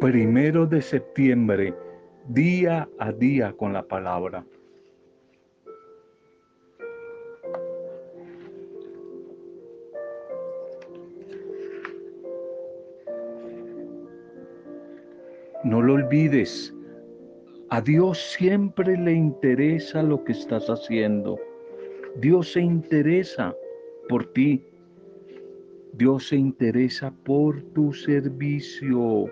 primero de septiembre, día a día con la palabra. No lo olvides, a Dios siempre le interesa lo que estás haciendo. Dios se interesa por ti. Dios se interesa por tu servicio.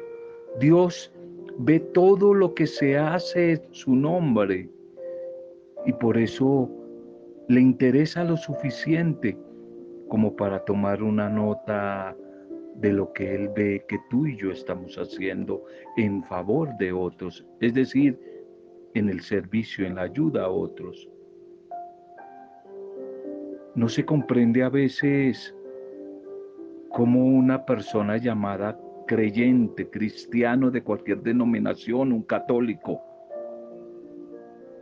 Dios ve todo lo que se hace en su nombre y por eso le interesa lo suficiente como para tomar una nota de lo que Él ve que tú y yo estamos haciendo en favor de otros, es decir, en el servicio, en la ayuda a otros. No se comprende a veces cómo una persona llamada creyente, cristiano de cualquier denominación, un católico,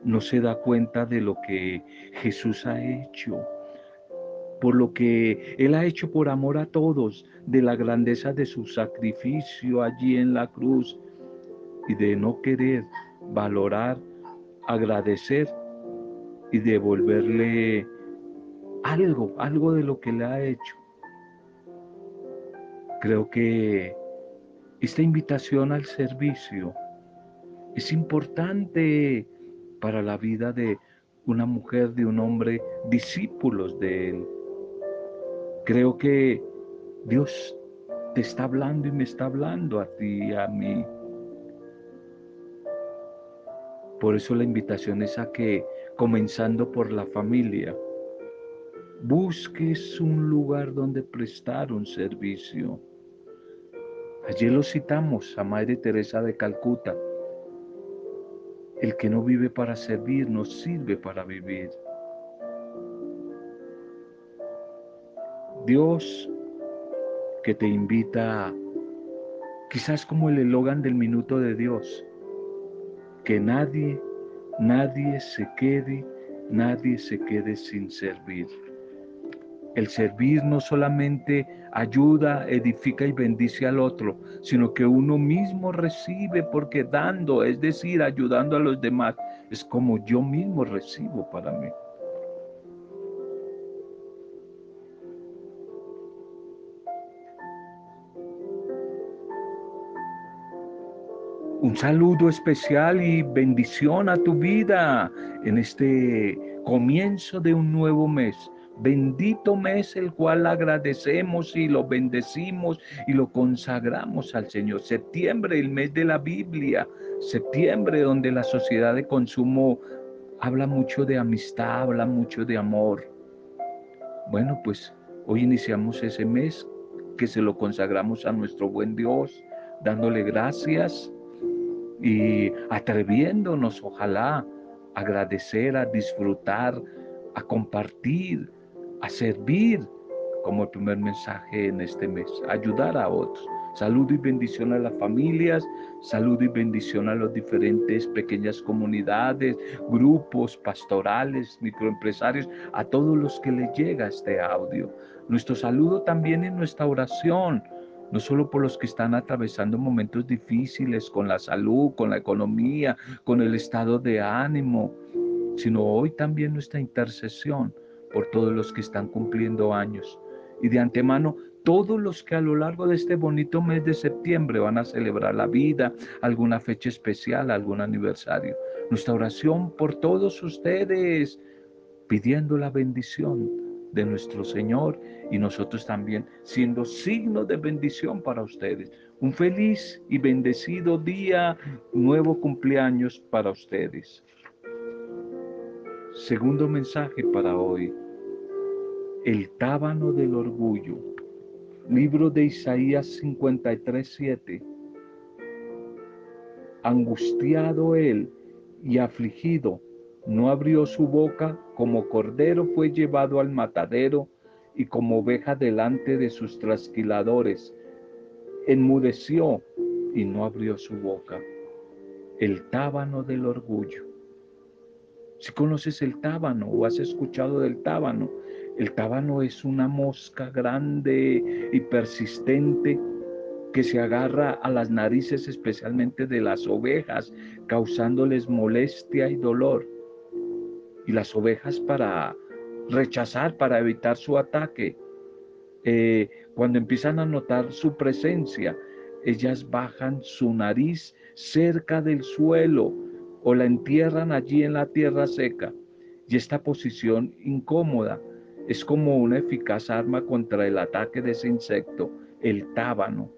no se da cuenta de lo que Jesús ha hecho, por lo que Él ha hecho por amor a todos, de la grandeza de su sacrificio allí en la cruz y de no querer valorar, agradecer y devolverle algo, algo de lo que le ha hecho. Creo que esta invitación al servicio es importante para la vida de una mujer, de un hombre, discípulos de Él. Creo que Dios te está hablando y me está hablando a ti y a mí. Por eso la invitación es a que, comenzando por la familia, busques un lugar donde prestar un servicio Allí lo citamos a Madre Teresa de Calcuta. El que no vive para servir no sirve para vivir. Dios que te invita, quizás como el eslogan del minuto de Dios, que nadie, nadie se quede, nadie se quede sin servir. El servir no solamente ayuda, edifica y bendice al otro, sino que uno mismo recibe porque dando, es decir, ayudando a los demás, es como yo mismo recibo para mí. Un saludo especial y bendición a tu vida en este comienzo de un nuevo mes. Bendito mes el cual agradecemos y lo bendecimos y lo consagramos al Señor. Septiembre, el mes de la Biblia. Septiembre, donde la sociedad de consumo habla mucho de amistad, habla mucho de amor. Bueno, pues hoy iniciamos ese mes que se lo consagramos a nuestro buen Dios, dándole gracias y atreviéndonos, ojalá, a agradecer, a disfrutar, a compartir, a servir como primer mensaje en este mes, ayudar a otros. Salud y bendición a las familias, salud y bendición a los diferentes pequeñas comunidades, grupos pastorales, microempresarios, a todos los que les llega este audio. Nuestro saludo también en nuestra oración, no solo por los que están atravesando momentos difíciles con la salud, con la economía, con el estado de ánimo, sino hoy también nuestra intercesión por todos los que están cumpliendo años. Y de antemano, todos los que a lo largo de este bonito mes de septiembre van a celebrar la vida, alguna fecha especial, algún aniversario. Nuestra oración por todos ustedes, pidiendo la bendición de nuestro Señor y nosotros también siendo signo de bendición para ustedes. Un feliz y bendecido día, nuevo cumpleaños para ustedes. Segundo mensaje para hoy. El tábano del orgullo. Libro de Isaías 53, 7. Angustiado él y afligido, no abrió su boca, como cordero fue llevado al matadero y como oveja delante de sus trasquiladores. Enmudeció y no abrió su boca. El tábano del orgullo. Si conoces el tábano o has escuchado del tábano, el tábano es una mosca grande y persistente que se agarra a las narices especialmente de las ovejas, causándoles molestia y dolor. Y las ovejas para rechazar, para evitar su ataque, eh, cuando empiezan a notar su presencia, ellas bajan su nariz cerca del suelo o la entierran allí en la tierra seca. Y esta posición incómoda es como una eficaz arma contra el ataque de ese insecto, el tábano.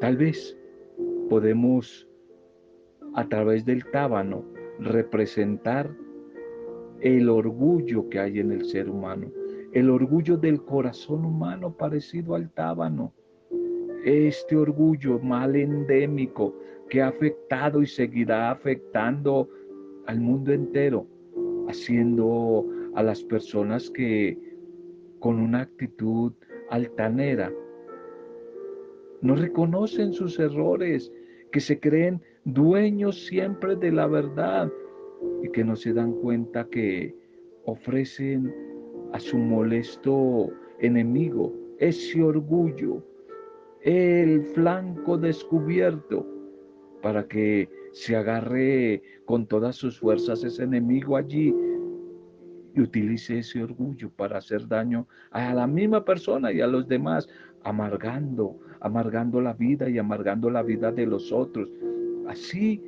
Tal vez podemos a través del tábano representar el orgullo que hay en el ser humano, el orgullo del corazón humano parecido al tábano, este orgullo mal endémico que ha afectado y seguirá afectando al mundo entero, haciendo a las personas que con una actitud altanera. No reconocen sus errores, que se creen dueños siempre de la verdad y que no se dan cuenta que ofrecen a su molesto enemigo ese orgullo, el flanco descubierto, para que se agarre con todas sus fuerzas ese enemigo allí y utilice ese orgullo para hacer daño a la misma persona y a los demás, amargando, amargando la vida y amargando la vida de los otros. Así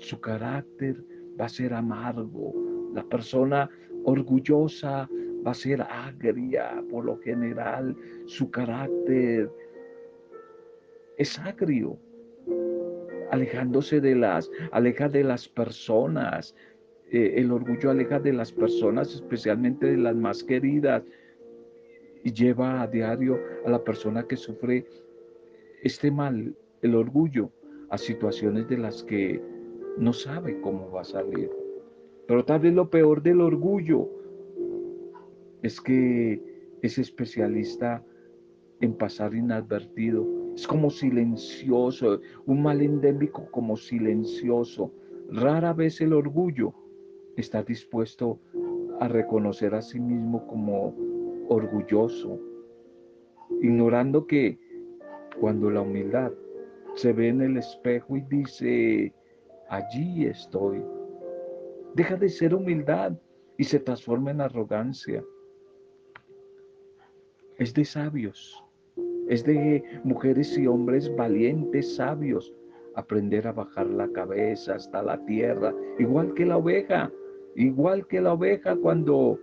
su carácter va a ser amargo. La persona orgullosa va a ser agria por lo general. Su carácter es agrio, alejándose de las, aleja de las personas. Eh, el orgullo aleja de las personas, especialmente de las más queridas, y lleva a diario a la persona que sufre este mal, el orgullo, a situaciones de las que no sabe cómo va a salir. Pero tal vez lo peor del orgullo es que es especialista en pasar inadvertido. Es como silencioso, un mal endémico como silencioso. Rara vez el orgullo está dispuesto a reconocer a sí mismo como orgulloso, ignorando que cuando la humildad se ve en el espejo y dice, allí estoy. Deja de ser humildad y se transforma en arrogancia. Es de sabios, es de mujeres y hombres valientes, sabios, aprender a bajar la cabeza hasta la tierra, igual que la oveja, igual que la oveja cuando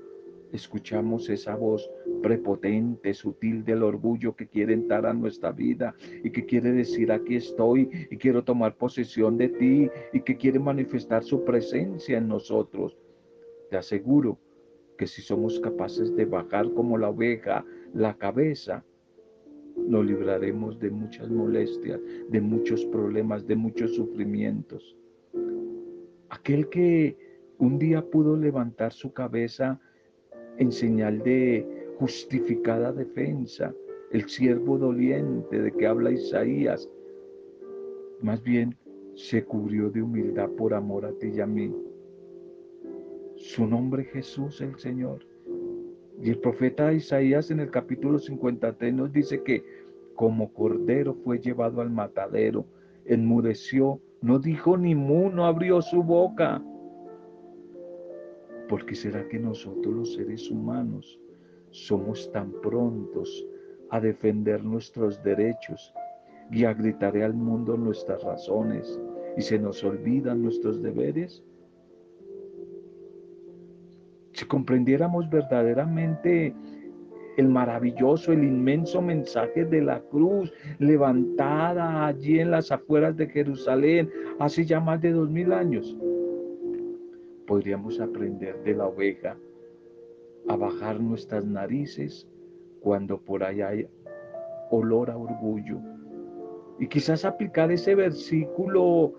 escuchamos esa voz prepotente, sutil del orgullo que quiere entrar a nuestra vida y que quiere decir aquí estoy y quiero tomar posesión de ti y que quiere manifestar su presencia en nosotros. Te aseguro que si somos capaces de bajar como la oveja la cabeza, nos libraremos de muchas molestias, de muchos problemas, de muchos sufrimientos. Aquel que un día pudo levantar su cabeza en señal de justificada defensa, el siervo doliente de que habla Isaías, más bien se cubrió de humildad por amor a ti y a mí. Su nombre Jesús el Señor. Y el profeta Isaías en el capítulo 53 nos dice que como cordero fue llevado al matadero, enmudeció, no dijo ni mu, no abrió su boca. ¿Por qué será que nosotros los seres humanos somos tan prontos a defender nuestros derechos y a gritar al mundo nuestras razones y se nos olvidan nuestros deberes? Si comprendiéramos verdaderamente el maravilloso, el inmenso mensaje de la cruz levantada allí en las afueras de Jerusalén hace ya más de dos mil años, podríamos aprender de la oveja a bajar nuestras narices cuando por ahí hay olor a orgullo. Y quizás aplicar ese versículo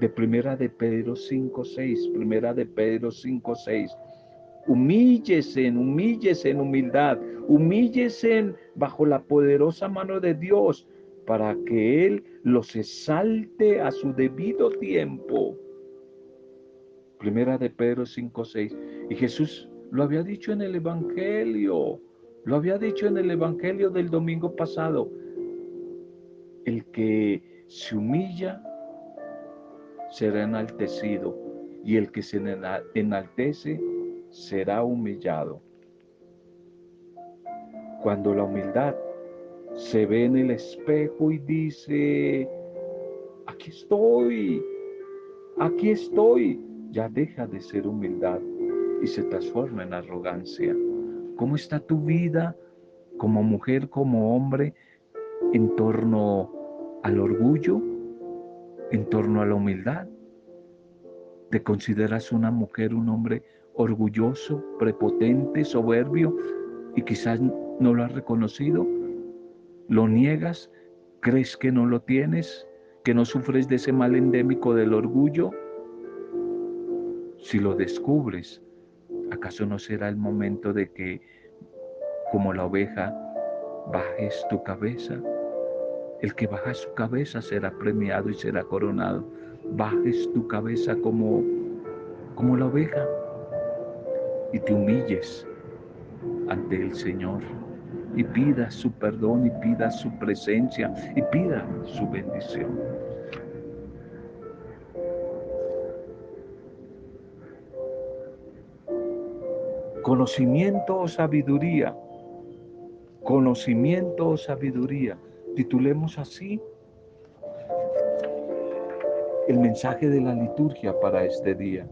de primera de Pedro 5.6, primera de Pedro 5.6. Humíllese, humíllese en humildad, humíllese bajo la poderosa mano de Dios para que Él los exalte a su debido tiempo. Primera de Pedro 5.6. Y Jesús lo había dicho en el Evangelio, lo había dicho en el Evangelio del domingo pasado. el que se humilla será enaltecido y el que se enaltece será humillado. Cuando la humildad se ve en el espejo y dice, aquí estoy, aquí estoy, ya deja de ser humildad y se transforma en arrogancia. ¿Cómo está tu vida como mujer, como hombre, en torno al orgullo, en torno a la humildad? ¿Te consideras una mujer, un hombre orgulloso, prepotente, soberbio y quizás no lo has reconocido? ¿Lo niegas? ¿Crees que no lo tienes? ¿Que no sufres de ese mal endémico del orgullo? Si lo descubres, ¿acaso no será el momento de que, como la oveja, bajes tu cabeza? El que baja su cabeza será premiado y será coronado. Bajes tu cabeza como, como la oveja y te humilles ante el Señor y pida su perdón y pida su presencia y pida su bendición. Conocimiento o sabiduría. Conocimiento o sabiduría. Titulemos así el mensaje de la liturgia para este día.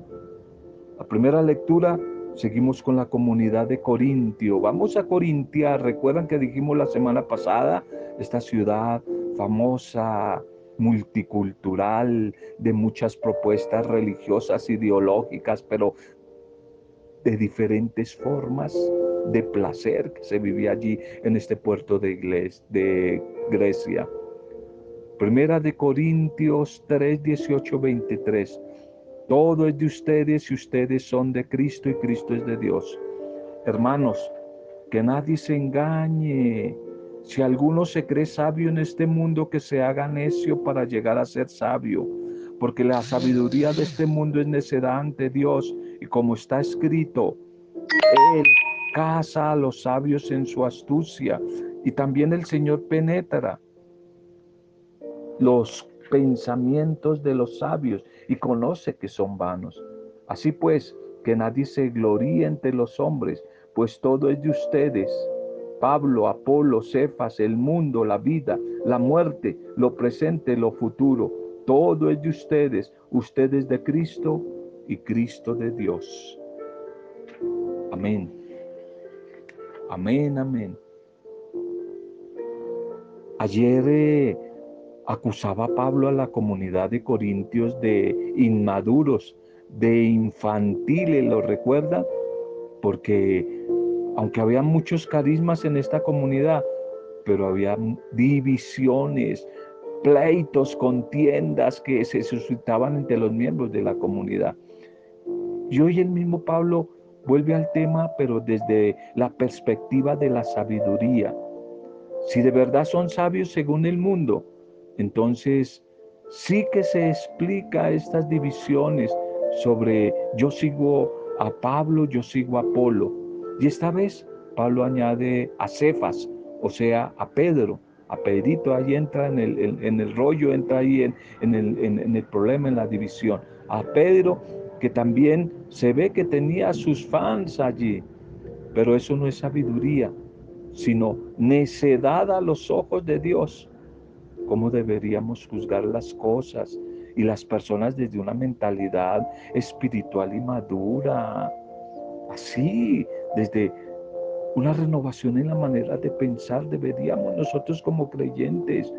La primera lectura Seguimos con la comunidad de Corintio. Vamos a Corintia. Recuerdan que dijimos la semana pasada, esta ciudad famosa, multicultural, de muchas propuestas religiosas, ideológicas, pero de diferentes formas de placer que se vivía allí en este puerto de, de Grecia. Primera de Corintios 3, 18, 23. Todo es de ustedes y ustedes son de Cristo y Cristo es de Dios. Hermanos, que nadie se engañe. Si alguno se cree sabio en este mundo, que se haga necio para llegar a ser sabio, porque la sabiduría de este mundo es necedad ante Dios, y como está escrito, Él caza a los sabios en su astucia, y también el Señor penetra los pensamientos de los sabios y conoce que son vanos. Así pues, que nadie se gloríe entre los hombres, pues todo es de ustedes. Pablo, Apolo, Cefas, el mundo, la vida, la muerte, lo presente, lo futuro, todo es de ustedes, ustedes de Cristo y Cristo de Dios. Amén. Amén, amén. Ayer eh, acusaba Pablo a la comunidad de Corintios de inmaduros, de infantiles, ¿lo recuerdan? Porque aunque había muchos carismas en esta comunidad, pero había divisiones, pleitos, contiendas que se suscitaban entre los miembros de la comunidad. Y hoy el mismo Pablo vuelve al tema, pero desde la perspectiva de la sabiduría. Si de verdad son sabios según el mundo, entonces, sí que se explica estas divisiones sobre yo sigo a Pablo, yo sigo a Apolo. Y esta vez Pablo añade a Cefas, o sea, a Pedro, a Pedrito, ahí entra en el, en, el rollo, entra ahí en, el, en el problema, en la división. A Pedro, que también se ve que tenía sus fans allí, pero eso no es sabiduría, sino necedad a los ojos de Dios cómo deberíamos juzgar las cosas y las personas desde una mentalidad espiritual y madura. Así, desde una renovación en la manera de pensar, deberíamos nosotros como creyentes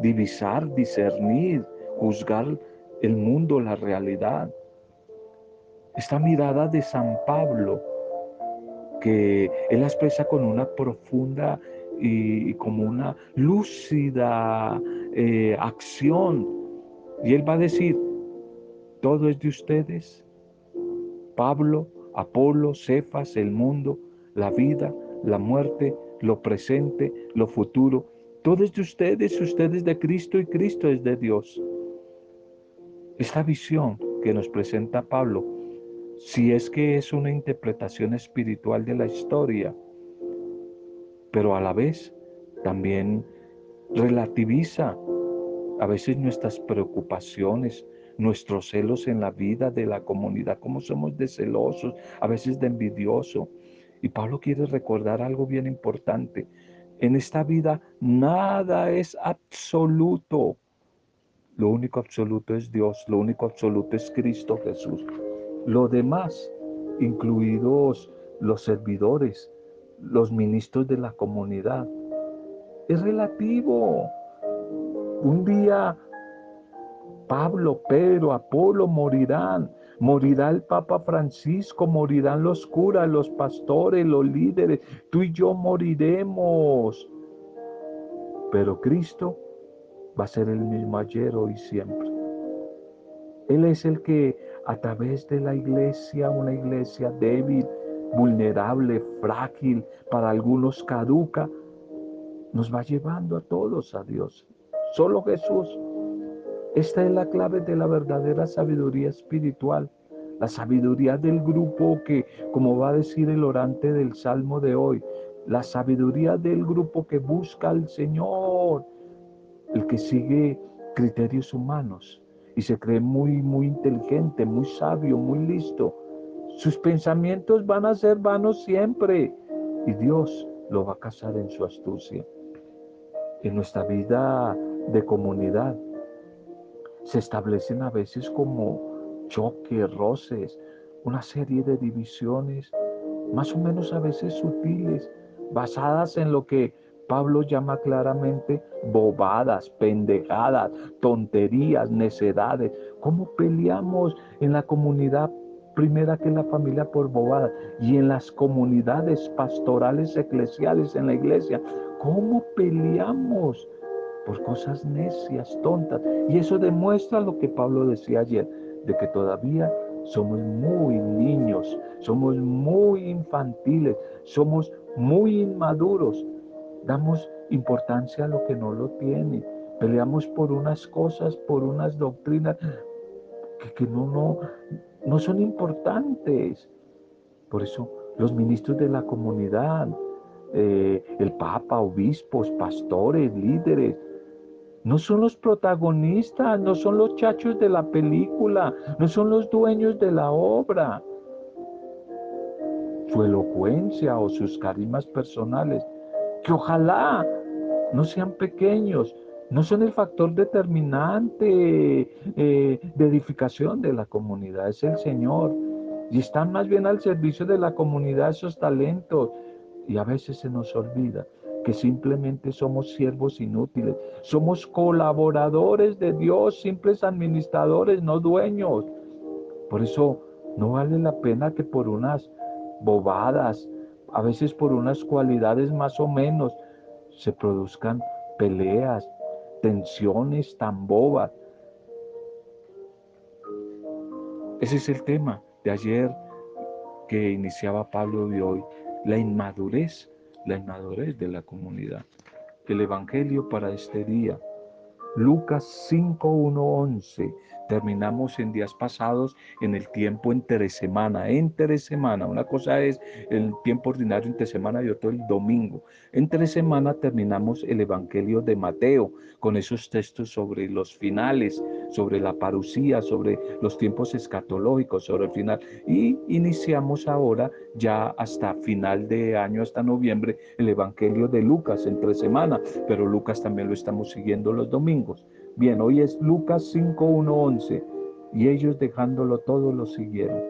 divisar, discernir, juzgar el mundo, la realidad. Esta mirada de San Pablo, que él expresa con una profunda y, como una lúcida eh, acción. Y él va a decir, todo es de ustedes. Pablo, Apolo, Cefas, el mundo, la vida, la muerte, lo presente, lo futuro. Todo es de ustedes, ustedes de Cristo y Cristo es de Dios. Esta visión que nos presenta Pablo, si es que es una interpretación espiritual de la historia, pero a la vez también relativiza a veces nuestras preocupaciones, nuestros celos en la vida de la comunidad, cómo somos de celosos, a veces de envidioso. Y Pablo quiere recordar algo bien importante. En esta vida nada es absoluto. Lo único absoluto es Dios, lo único absoluto es Cristo Jesús. Lo demás, incluidos los servidores, los ministros de la comunidad, es relativo. Un día Pablo, Pedro, Apolo morirán. Morirá el Papa Francisco, morirán los curas, los pastores, los líderes. Tú y yo moriremos. Pero Cristo va a ser el mismo ayer, hoy siempre. Él es el que a través de la iglesia, una iglesia débil, vulnerable, frágil, para algunos caduca, nos va llevando a todos a Dios. Solo Jesús. Esta es la clave de la verdadera sabiduría espiritual. La sabiduría del grupo que, como va a decir el orante del Salmo de hoy, la sabiduría del grupo que busca al Señor, el que sigue criterios humanos y se cree muy, muy inteligente, muy sabio, muy listo. Sus pensamientos van a ser vanos siempre y Dios lo va a casar en su astucia. En nuestra vida de comunidad se establecen a veces como choques, roces, una serie de divisiones, más o menos a veces sutiles, basadas en lo que Pablo llama claramente bobadas, pendejadas, tonterías, necedades. ¿Cómo peleamos en la comunidad primera que la familia por bobadas y en las comunidades pastorales eclesiales en la iglesia? ¿Cómo peleamos por cosas necias, tontas? Y eso demuestra lo que Pablo decía ayer, de que todavía somos muy niños, somos muy infantiles, somos muy inmaduros damos importancia a lo que no lo tiene. Peleamos por unas cosas, por unas doctrinas que, no, no, no son importantes. Por eso los ministros de la comunidad, eh, el Papa, obispos, pastores, líderes, no son los protagonistas, no son los chachos de la película, no son los dueños de la obra. Su elocuencia o sus carismas personales que ojalá no sean pequeños, no son el factor determinante eh, de edificación de la comunidad, es el Señor. Y están más bien al servicio de la comunidad esos talentos. Y a veces se nos olvida que simplemente somos siervos inútiles, somos colaboradores de Dios, simples administradores, no dueños. Por eso no vale la pena que por unas bobadas, a veces por unas cualidades más o menos, se produzcan peleas, tensiones tan bobas. Ese es el tema de ayer que iniciaba Pablo de hoy, la inmadurez, la inmadurez de la comunidad. El Evangelio para este día, Lucas 5, 11 Terminamos en días pasados en el tiempo entre semana, entre semana. Una cosa es el tiempo ordinario entre semana y otro el domingo. Entre semana terminamos el Evangelio de Mateo con esos textos sobre los finales, sobre la parucía, sobre los tiempos escatológicos, sobre el final. Y iniciamos ahora ya hasta final de año, hasta noviembre, el Evangelio de Lucas entre semana, pero Lucas también lo estamos siguiendo los domingos. Bien, hoy es Lucas 5, 11. Y ellos dejándolo todo lo siguieron.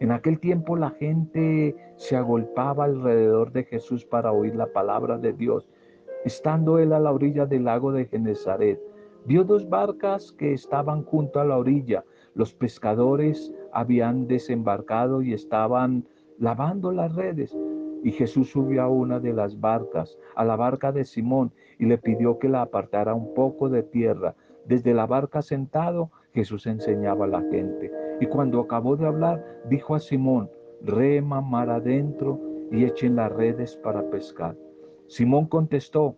En aquel tiempo la gente se agolpaba alrededor de Jesús para oír la palabra de Dios. Estando él a la orilla del lago de Genezaret, vio dos barcas que estaban junto a la orilla. Los pescadores habían desembarcado y estaban lavando las redes. Y Jesús subió a una de las barcas, a la barca de Simón, y le pidió que la apartara un poco de tierra. Desde la barca sentado, Jesús enseñaba a la gente. Y cuando acabó de hablar, dijo a Simón, rema mar adentro y echen las redes para pescar. Simón contestó,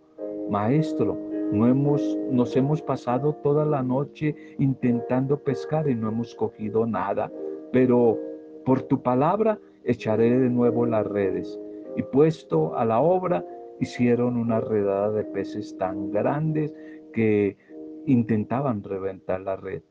Maestro, no hemos, nos hemos pasado toda la noche intentando pescar y no hemos cogido nada, pero por tu palabra echaré de nuevo las redes y puesto a la obra, hicieron una redada de peces tan grandes que intentaban reventar la red.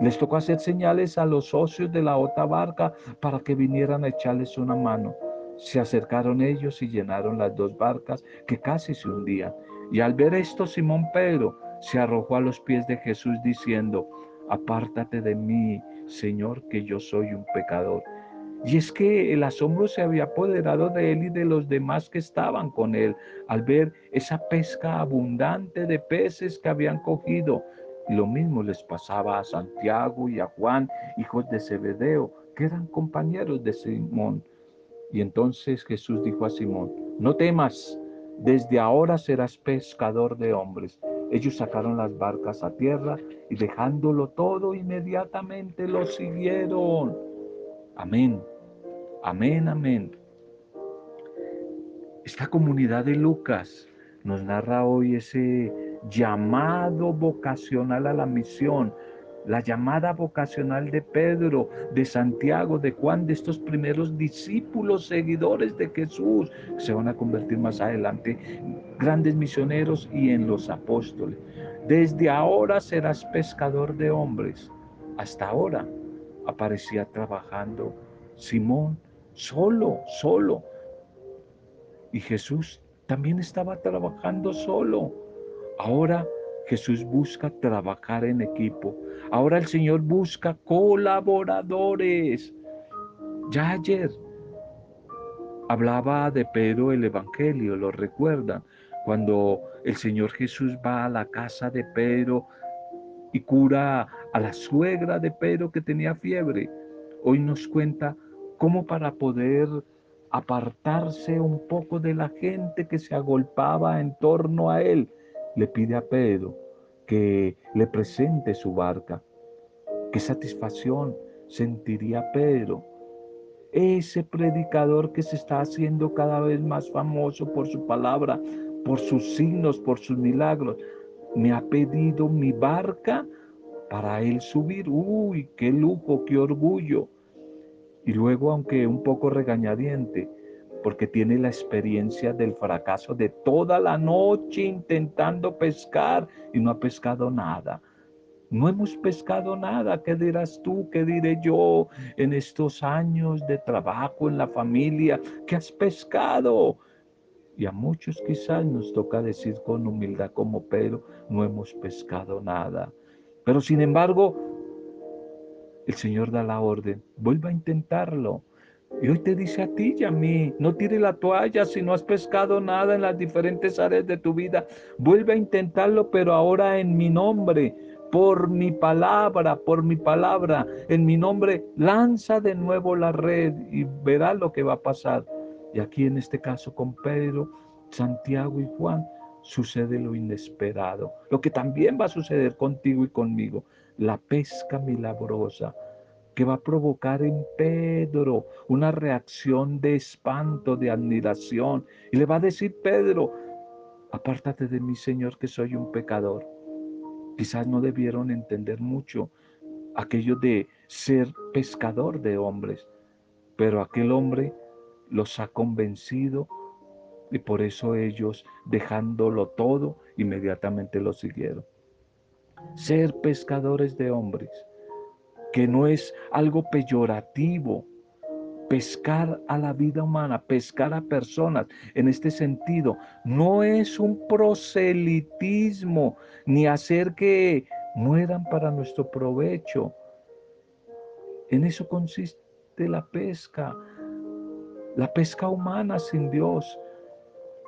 Les tocó hacer señales a los socios de la otra barca para que vinieran a echarles una mano. Se acercaron ellos y llenaron las dos barcas que casi se hundían. Y al ver esto, Simón Pedro se arrojó a los pies de Jesús diciendo, apártate de mí, Señor, que yo soy un pecador. Y es que el asombro se había apoderado de él y de los demás que estaban con él al ver esa pesca abundante de peces que habían cogido. Y lo mismo les pasaba a Santiago y a Juan, hijos de Zebedeo, que eran compañeros de Simón. Y entonces Jesús dijo a Simón, no temas, desde ahora serás pescador de hombres. Ellos sacaron las barcas a tierra y dejándolo todo inmediatamente lo siguieron. Amén, amén, amén. Esta comunidad de Lucas nos narra hoy ese llamado vocacional a la misión, la llamada vocacional de Pedro, de Santiago, de Juan, de estos primeros discípulos, seguidores de Jesús, se van a convertir más adelante grandes misioneros y en los apóstoles. Desde ahora serás pescador de hombres. Hasta ahora aparecía trabajando Simón solo, solo. Y Jesús también estaba trabajando solo. Ahora Jesús busca trabajar en equipo. Ahora el Señor busca colaboradores. Ya ayer hablaba de Pedro el Evangelio, lo recuerdan, cuando el Señor Jesús va a la casa de Pedro y cura a la suegra de Pedro que tenía fiebre. Hoy nos cuenta cómo para poder apartarse un poco de la gente que se agolpaba en torno a él, le pide a Pedro que le presente su barca. Qué satisfacción sentiría Pedro, ese predicador que se está haciendo cada vez más famoso por su palabra, por sus signos, por sus milagros. Me ha pedido mi barca para él subir. Uy, qué lujo, qué orgullo. Y luego, aunque un poco regañadiente, porque tiene la experiencia del fracaso de toda la noche intentando pescar y no ha pescado nada. No hemos pescado nada. ¿Qué dirás tú? ¿Qué diré yo en estos años de trabajo en la familia? ¿Qué has pescado? Y a muchos quizás nos toca decir con humildad como Pedro, no hemos pescado nada. Pero sin embargo, el Señor da la orden, vuelva a intentarlo. Hoy te dice a ti y a mí, no tire la toalla si no has pescado nada en las diferentes áreas de tu vida. Vuelve a intentarlo, pero ahora en mi nombre, por mi palabra, por mi palabra, en mi nombre, lanza de nuevo la red y verás lo que va a pasar. Y aquí en este caso con Pedro, Santiago y Juan, sucede lo inesperado, lo que también va a suceder contigo y conmigo, la pesca milagrosa que va a provocar en Pedro una reacción de espanto, de admiración. Y le va a decir, Pedro, apártate de mí, Señor, que soy un pecador. Quizás no debieron entender mucho aquello de ser pescador de hombres, pero aquel hombre los ha convencido y por eso ellos, dejándolo todo, inmediatamente lo siguieron. Ser pescadores de hombres que no es algo peyorativo. Pescar a la vida humana, pescar a personas en este sentido, no es un proselitismo ni hacer que mueran para nuestro provecho. En eso consiste la pesca, la pesca humana sin Dios,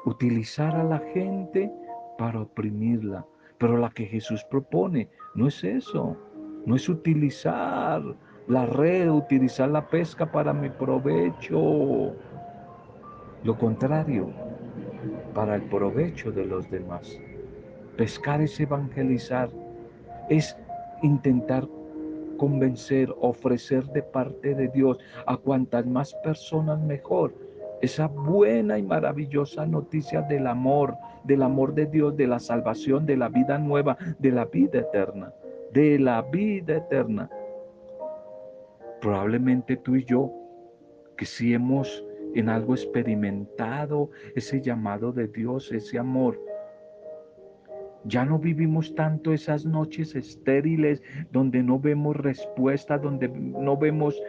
utilizar a la gente para oprimirla. Pero la que Jesús propone no es eso. No es utilizar la red, utilizar la pesca para mi provecho. Lo contrario, para el provecho de los demás. Pescar es evangelizar, es intentar convencer, ofrecer de parte de Dios a cuantas más personas mejor esa buena y maravillosa noticia del amor, del amor de Dios, de la salvación, de la vida nueva, de la vida eterna de la vida eterna. Probablemente tú y yo, que si hemos en algo experimentado, ese llamado de Dios, ese amor. Ya no vivimos tanto esas noches estériles donde no vemos respuesta, donde no vemos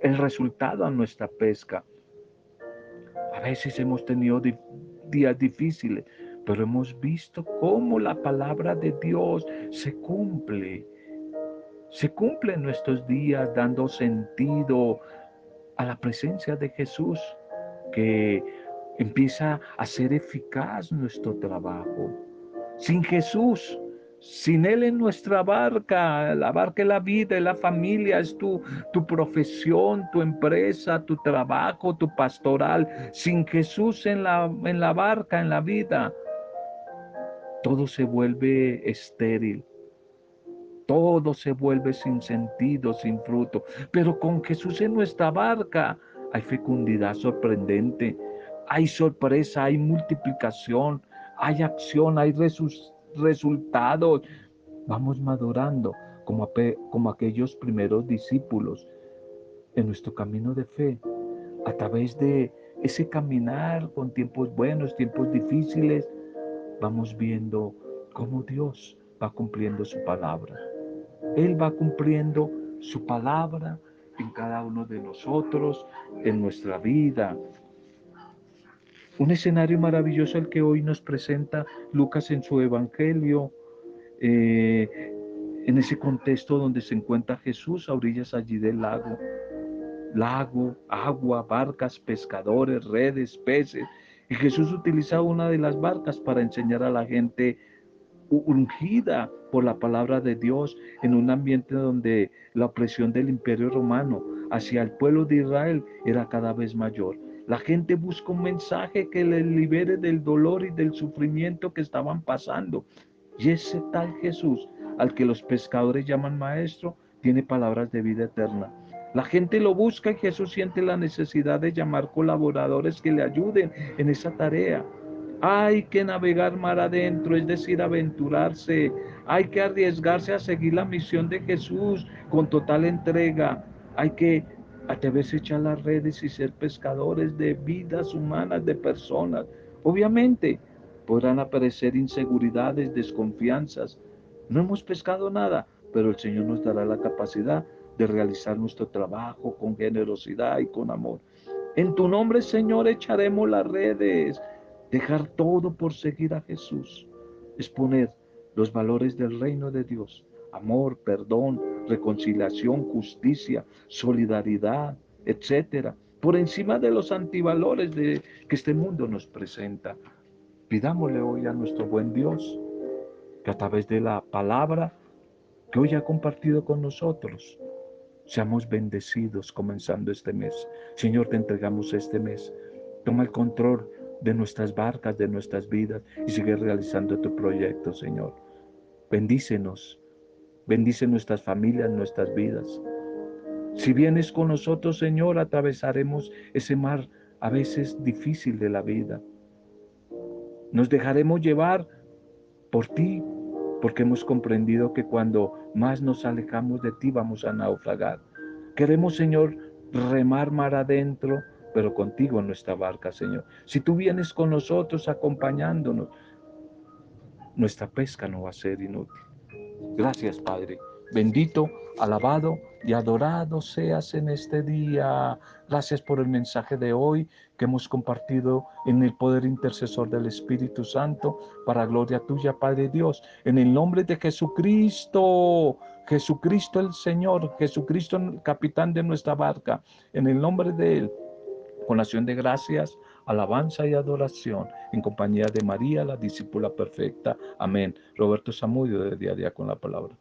el resultado a nuestra pesca. A veces hemos tenido días difíciles, pero hemos visto cómo la palabra de Dios se cumple. Se cumple en nuestros días dando sentido a la presencia de Jesús, que empieza a ser eficaz nuestro trabajo. Sin Jesús, sin Él en nuestra barca, la barca es la vida, es la familia, es tu, tu profesión, tu empresa, tu trabajo, tu pastoral. Sin Jesús en la, en la barca, en la vida, todo se vuelve estéril. Todo se vuelve sin sentido, sin fruto. Pero con Jesús en nuestra barca hay fecundidad sorprendente, hay sorpresa, hay multiplicación, hay acción, hay resultados. Vamos madurando como, aquellos primeros discípulos en nuestro camino de fe, a través de ese caminar con tiempos buenos, tiempos difíciles, vamos viendo cómo Dios va cumpliendo su palabra. Él va cumpliendo su palabra en cada uno de nosotros, en nuestra vida. Un escenario maravilloso el que hoy nos presenta Lucas en su Evangelio, eh, en ese contexto donde se encuentra Jesús a orillas allí del lago. Lago, agua, barcas, pescadores, redes, peces. Y Jesús utiliza una de las barcas para enseñar a la gente ungida por la palabra de Dios en un ambiente donde la opresión del imperio romano hacia el pueblo de Israel era cada vez mayor. La gente busca un mensaje que les libere del dolor y del sufrimiento que estaban pasando. Y ese tal Jesús, al que los pescadores llaman maestro, tiene palabras de vida eterna. La gente lo busca y Jesús siente la necesidad de llamar colaboradores que le ayuden en esa tarea. Hay que navegar mar adentro, es decir, aventurarse. Hay que arriesgarse a seguir la misión de Jesús con total entrega. Hay que atreverse a echar las redes y ser pescadores de vidas humanas, de personas. Obviamente podrán aparecer inseguridades, desconfianzas. No hemos pescado nada, pero el Señor nos dará la capacidad de realizar nuestro trabajo con generosidad y con amor. En tu nombre, Señor, echaremos las redes Dejar todo por seguir a Jesús. Exponer los valores del reino de Dios. Amor, perdón, reconciliación, justicia, solidaridad, etcétera, por encima de los antivalores de, que este mundo nos presenta. Pidámosle hoy a nuestro buen Dios que a través de la palabra que hoy ha compartido con nosotros, seamos bendecidos comenzando este mes. Señor, te entregamos este mes. Toma el control de nuestras barcas, de nuestras vidas y sigue realizando tu proyecto, Señor. Bendícenos, bendice nuestras familias, nuestras vidas. Si vienes con nosotros, Señor, atravesaremos ese mar a veces difícil de la vida. Nos dejaremos llevar por ti, porque hemos comprendido que cuando más nos alejamos de ti vamos a naufragar. Queremos, Señor, remar mar adentro pero contigo en nuestra barca, Señor. Si tú vienes con nosotros acompañándonos, nuestra pesca no va a ser inútil. Gracias, Padre. Bendito, alabado y adorado seas en este día. Gracias por el mensaje de hoy que hemos compartido en el poder intercesor del Espíritu Santo para gloria tuya, Padre Dios. En el nombre de Jesucristo, Jesucristo el Señor, Jesucristo el capitán de nuestra barca. En el nombre de Él con acción de gracias, alabanza y adoración, en compañía de María, la discípula perfecta. Amén. Roberto Samudio de día a día con la palabra.